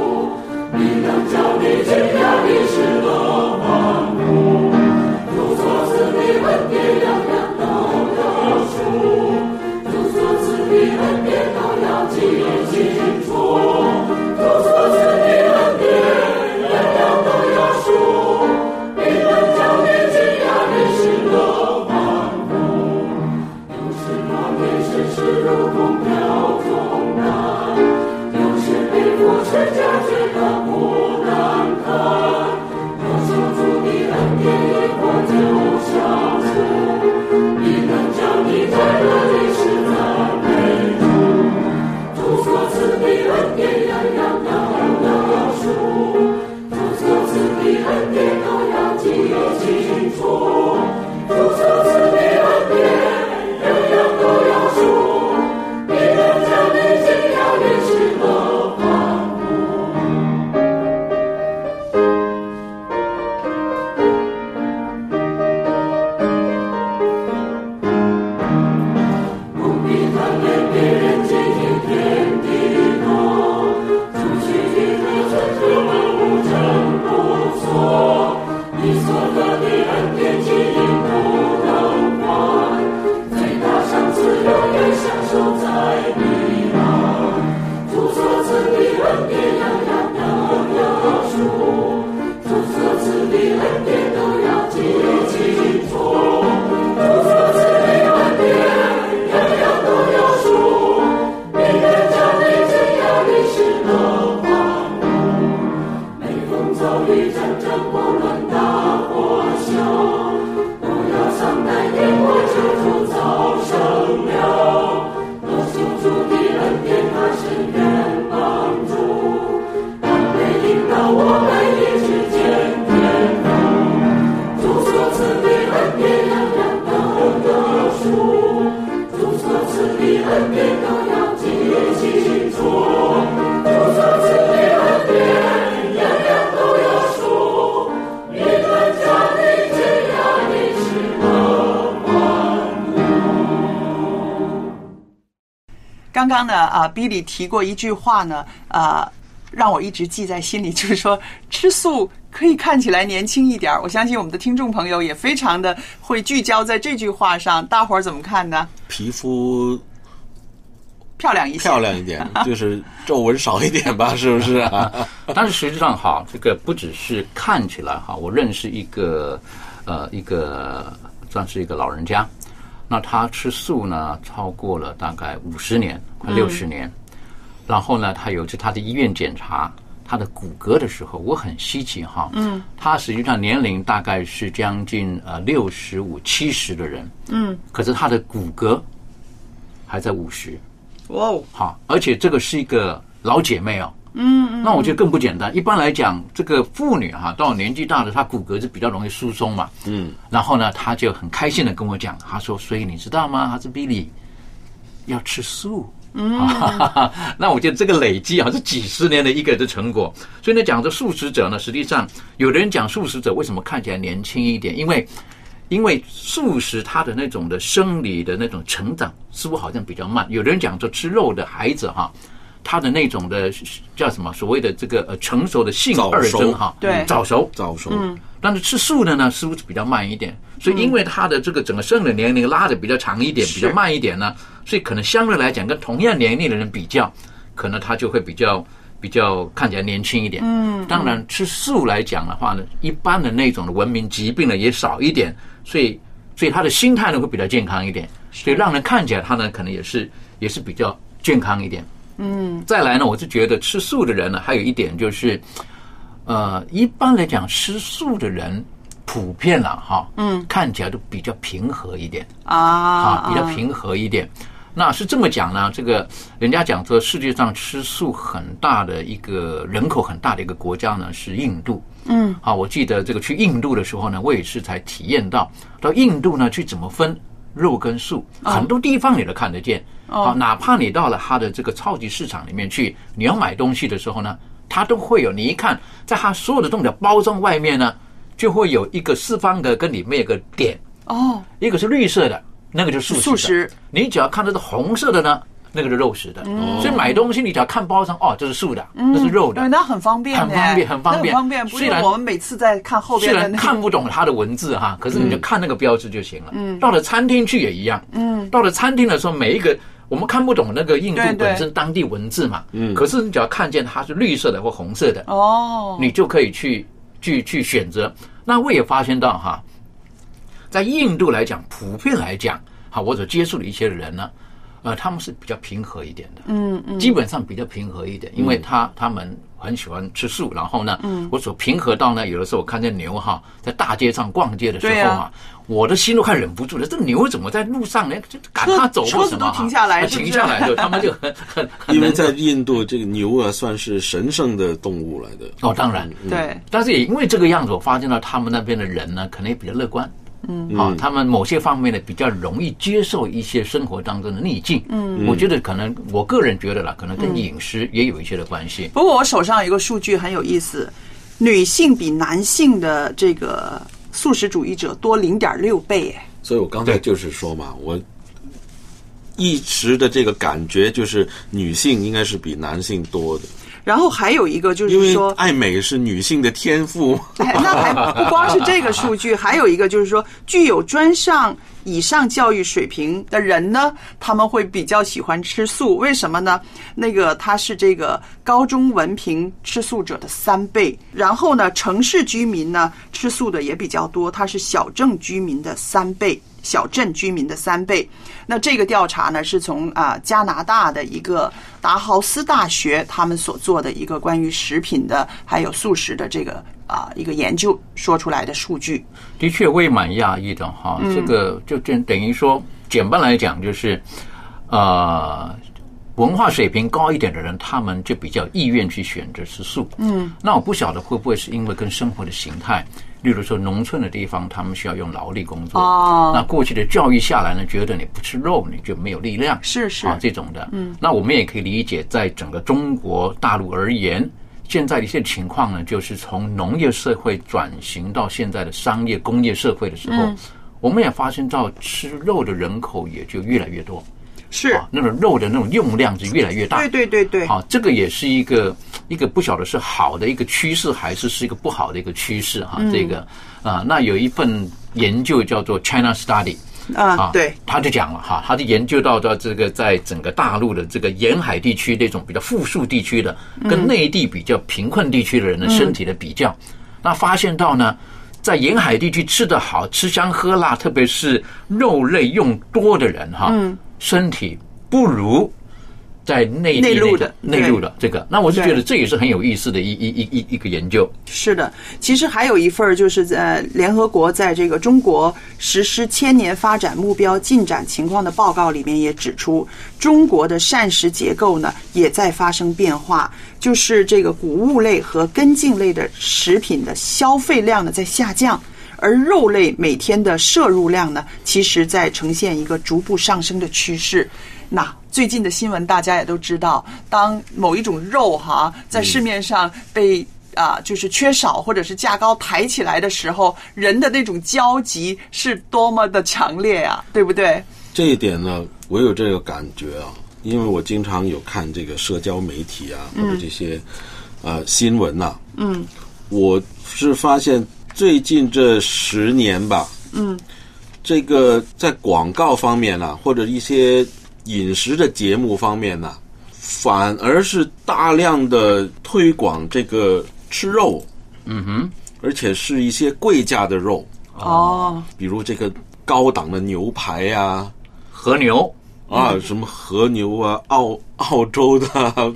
刚呢，啊，比利提过一句话呢，啊，让我一直记在心里，就是说吃素可以看起来年轻一点儿。我相信我们的听众朋友也非常的会聚焦在这句话上，大伙儿怎么看呢？皮肤漂亮一些，漂亮一点，就是皱纹少一点吧，是不是啊？但是实际上哈，这个不只是看起来哈，我认识一个呃一个算是一个老人家。那他吃素呢，超过了大概五十年，快六十年。然后呢，他有次他的医院检查他的骨骼的时候，我很稀奇哈。嗯。他实际上年龄大概是将近呃六十五、七十的人。嗯。可是他的骨骼还在五十。哇哦。好，而且这个是一个老姐妹哦。嗯，那我觉得更不简单。一般来讲，这个妇女哈，到年纪大了，她骨骼是比较容易疏松嘛。嗯，然后呢，她就很开心的跟我讲，她说：“所以你知道吗？她是 Billy 要吃素。”嗯，那我觉得这个累积啊，是几十年的一个的成果。所以呢，讲这素食者呢，实际上有的人讲素食者为什么看起来年轻一点？因为因为素食它的那种的生理的那种成长似乎好像比较慢。有的人讲说吃肉的孩子哈。他的那种的叫什么？所谓的这个呃成熟的性二征哈，对，早熟早熟。嗯，但是吃素的呢，似乎是比较慢一点。所以因为他的这个整个生理年龄拉的比较长一点，比较慢一点呢，所以可能相对来讲，跟同样年龄的人比较，可能他就会比较比较看起来年轻一点。嗯当然吃素来讲的话呢，一般的那种的文明疾病呢也少一点，所以所以他的心态呢会比较健康一点，所以让人看起来他呢可能也是也是比较健康一点。嗯再来呢，我是觉得吃素的人呢，还有一点就是，呃，一般来讲吃素的人普遍了，哈，嗯，看起来都比较平和一点啊啊，比较平和一点。那是这么讲呢，这个人家讲说，世界上吃素很大的一个人口很大的一个国家呢是印度。嗯啊，我记得这个去印度的时候呢，我也是才体验到，到印度呢去怎么分肉跟素，哦很多地方你都看得见。哦啊，哪怕你到了它的这个超级市场里面去，你要买东西的时候呢，它都会有。你一看，在它所有的这种的包装外面呢，就会有一个四方格跟里面有个点，哦，一个是绿色的，那个就是素食素食。你只要看到是红色的呢，那个是肉食的。嗯所以买东西你只要看包装，哦，这是素的，那是肉的对，。那很方便，很方便很方便很方便。不是虽然我们每次在看后边虽然看不懂它的文字哈，可是你就看那个标志就行了。嗯到了餐厅去也一样。嗯到了餐厅的时候，每一个我们看不懂那个印度本身当地文字嘛，嗯。可是你只要看见它是绿色的或红色的，哦，你就可以去去去选择。那我也发现到哈，在印度来讲，普遍来讲，哈，我所接触的一些人呢，呃，他们是比较平和一点的。嗯嗯，基本上比较平和一点，因为他他们很喜欢吃素，然后呢，嗯。我所平和到呢，有的时候我看见牛哈在大街上逛街的时候啊啊，我的心都快忍不住了，这牛怎么在路上呢？就赶车它走车子或什么哈都停下来停下来就他们就 很很很。因为在印度，这个牛啊算是神圣的动物来的。哦，当然，嗯。对，但是也因为这个样子，我发现到他们那边的人呢，可能也比较乐观。嗯。啊，他们某些方面呢比较容易接受一些生活当中的逆境。嗯。我觉得可能我个人觉得啦，可能跟饮食也有一些的关系。不过我手上有一个数据很有意思，女性比男性的这个素食主义者多零点六倍，哎，所以我刚才就是说嘛，我一直的这个感觉就是女性应该是比男性多的，然后还有一个就是说，爱美是女性的天赋。哎，那还不光是这个数据，还有一个就是说，具有专上以上教育水平的人呢，他们会比较喜欢吃素。为什么呢？那个他是这个高中文凭吃素者的三倍，然后呢，城市居民呢吃素的也比较多，他是小镇居民的三倍。小镇居民的三倍。那这个调查呢，是从啊加拿大的一个达豪斯大学他们所做的一个关于食品的还有素食的这个啊一个研究说出来的数据。的确，我也蛮讶异的哈。嗯这个就等等于说，简单来讲就是，呃，文化水平高一点的人，他们就比较意愿去选择吃素。嗯，那我不晓得会不会是因为跟生活的形态，例如说农村的地方，他们需要用劳力工作。哦。那过去的教育下来呢，觉得你不吃肉你就没有力量，是是。啊这种的。嗯。那我们也可以理解，在整个中国大陆而言，现在的一些情况呢，就是从农业社会转型到现在的商业工业社会的时候，嗯。我们也发现到吃肉的人口也就越来越多，是啊，那种肉的那种用量是越来越大。对对对对，好，这个也是一个一个不晓得是好的一个趋势，还是是一个不好的一个趋势哈。嗯这个啊，那有一份研究叫做 China Study。啊对，他就讲了哈，他就研究到到这个在整个大陆的这个沿海地区那种比较富庶地区的，跟嗯内地比较贫困地区的人的身体的比较，那发现到呢，在沿海地区吃得好、吃香喝辣，特别是肉类用多的人哈，嗯身体不如在内地内陆的内陆的这个，那我是觉得这也是很有意思的一一一一一个研究。是的，其实还有一份就是在联合国在这个中国实施千年发展目标进展情况的报告里面也指出，中国的膳食结构呢也在发生变化，就是这个谷物类和根茎类的食品的消费量呢在下降。而肉类每天的摄入量呢，其实在呈现一个逐步上升的趋势。那最近的新闻大家也都知道，当某一种肉哈在市面上被啊、就是缺少或者是价高抬起来的时候，人的那种焦急是多么的强烈呀、对不对？这一点呢，我有这个感觉啊，因为我经常有看这个社交媒体啊，或者这些、呃新闻呐、嗯我是发现最近这十年吧，嗯。这个在广告方面呢、或者一些饮食的节目方面呢、反而是大量的推广这个吃肉，嗯哼，而且是一些贵价的肉，哦，比如这个高档的牛排呀、和牛啊，什么和牛啊，澳澳洲的、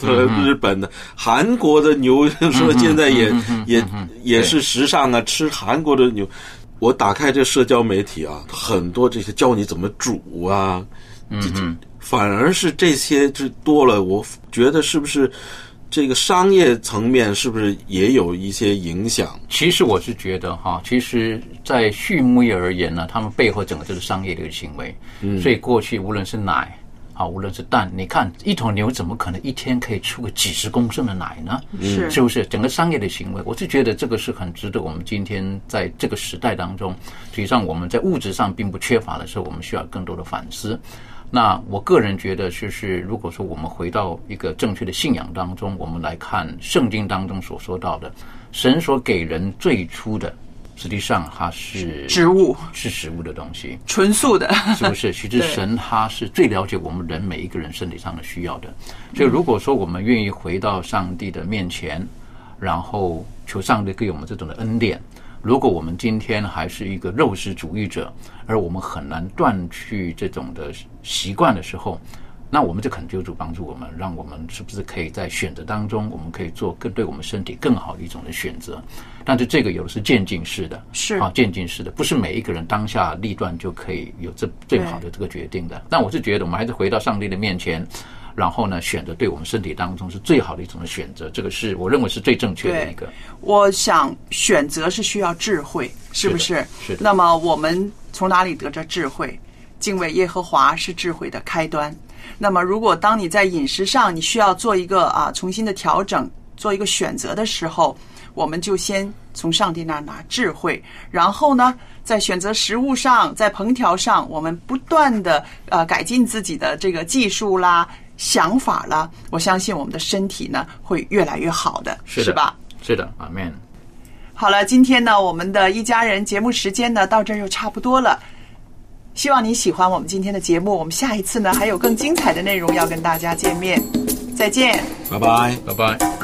日本的、韩国的牛，说现在也也也是时尚啊，吃韩国的牛。我打开这社交媒体啊，很多这些教你怎么煮啊，嗯反而是这些就多了。我觉得是不是这个商业层面是不是也有一些影响？其实我是觉得哈，其实，在畜牧业而言呢，他们背后整个就是商业的一个行为。嗯所以过去无论是奶啊，无论是蛋，你看一头牛怎么可能一天可以出个几十公升的奶呢？是是不是？整个商业的行为，我是觉得这个是很值得我们今天在这个时代当中，实际上我们在物质上并不缺乏的时候，我们需要更多的反思。那我个人觉得，就是如果说我们回到一个正确的信仰当中，我们来看圣经当中所说到的，神所给人最初的，实际上它是植物是食物的东西，纯素的，是不是？其实神他是最了解我们人每一个人身体上的需要的。所以如果说我们愿意回到上帝的面前，然后求上帝给我们这种的恩典。如果我们今天还是一个肉食主义者，而我们很难断去这种的习惯的时候，那我们就恳求主帮助我们，让我们是不是可以在选择当中，我们可以做更对我们身体更好的一种的选择。但是这个有的是渐进式的，是啊，渐进式的，不是每一个人当下立断就可以有这最好的这个决定的。但我是觉得，我们还是回到上帝的面前。然后呢，选择对我们身体当中是最好的一种的选择，这个是我认为是最正确的一个。我想选择是需要智慧，是不是？是的。那么我们从哪里得着智慧？敬畏耶和华是智慧的开端。那么，如果当你在饮食上你需要做一个啊重新的调整，做一个选择的时候，我们就先从上帝那儿拿智慧，然后呢，在选择食物上，在烹调上，我们不断的呃改进自己的这个技术啦。想法啦，我相信我们的身体呢会越来越好的，是的吧？是的，阿门。好了，今天呢，我们的一家人节目时间呢到这儿就差不多了。希望你喜欢我们今天的节目，我们下一次呢还有更精彩的内容要跟大家见面。再见，拜拜，拜拜。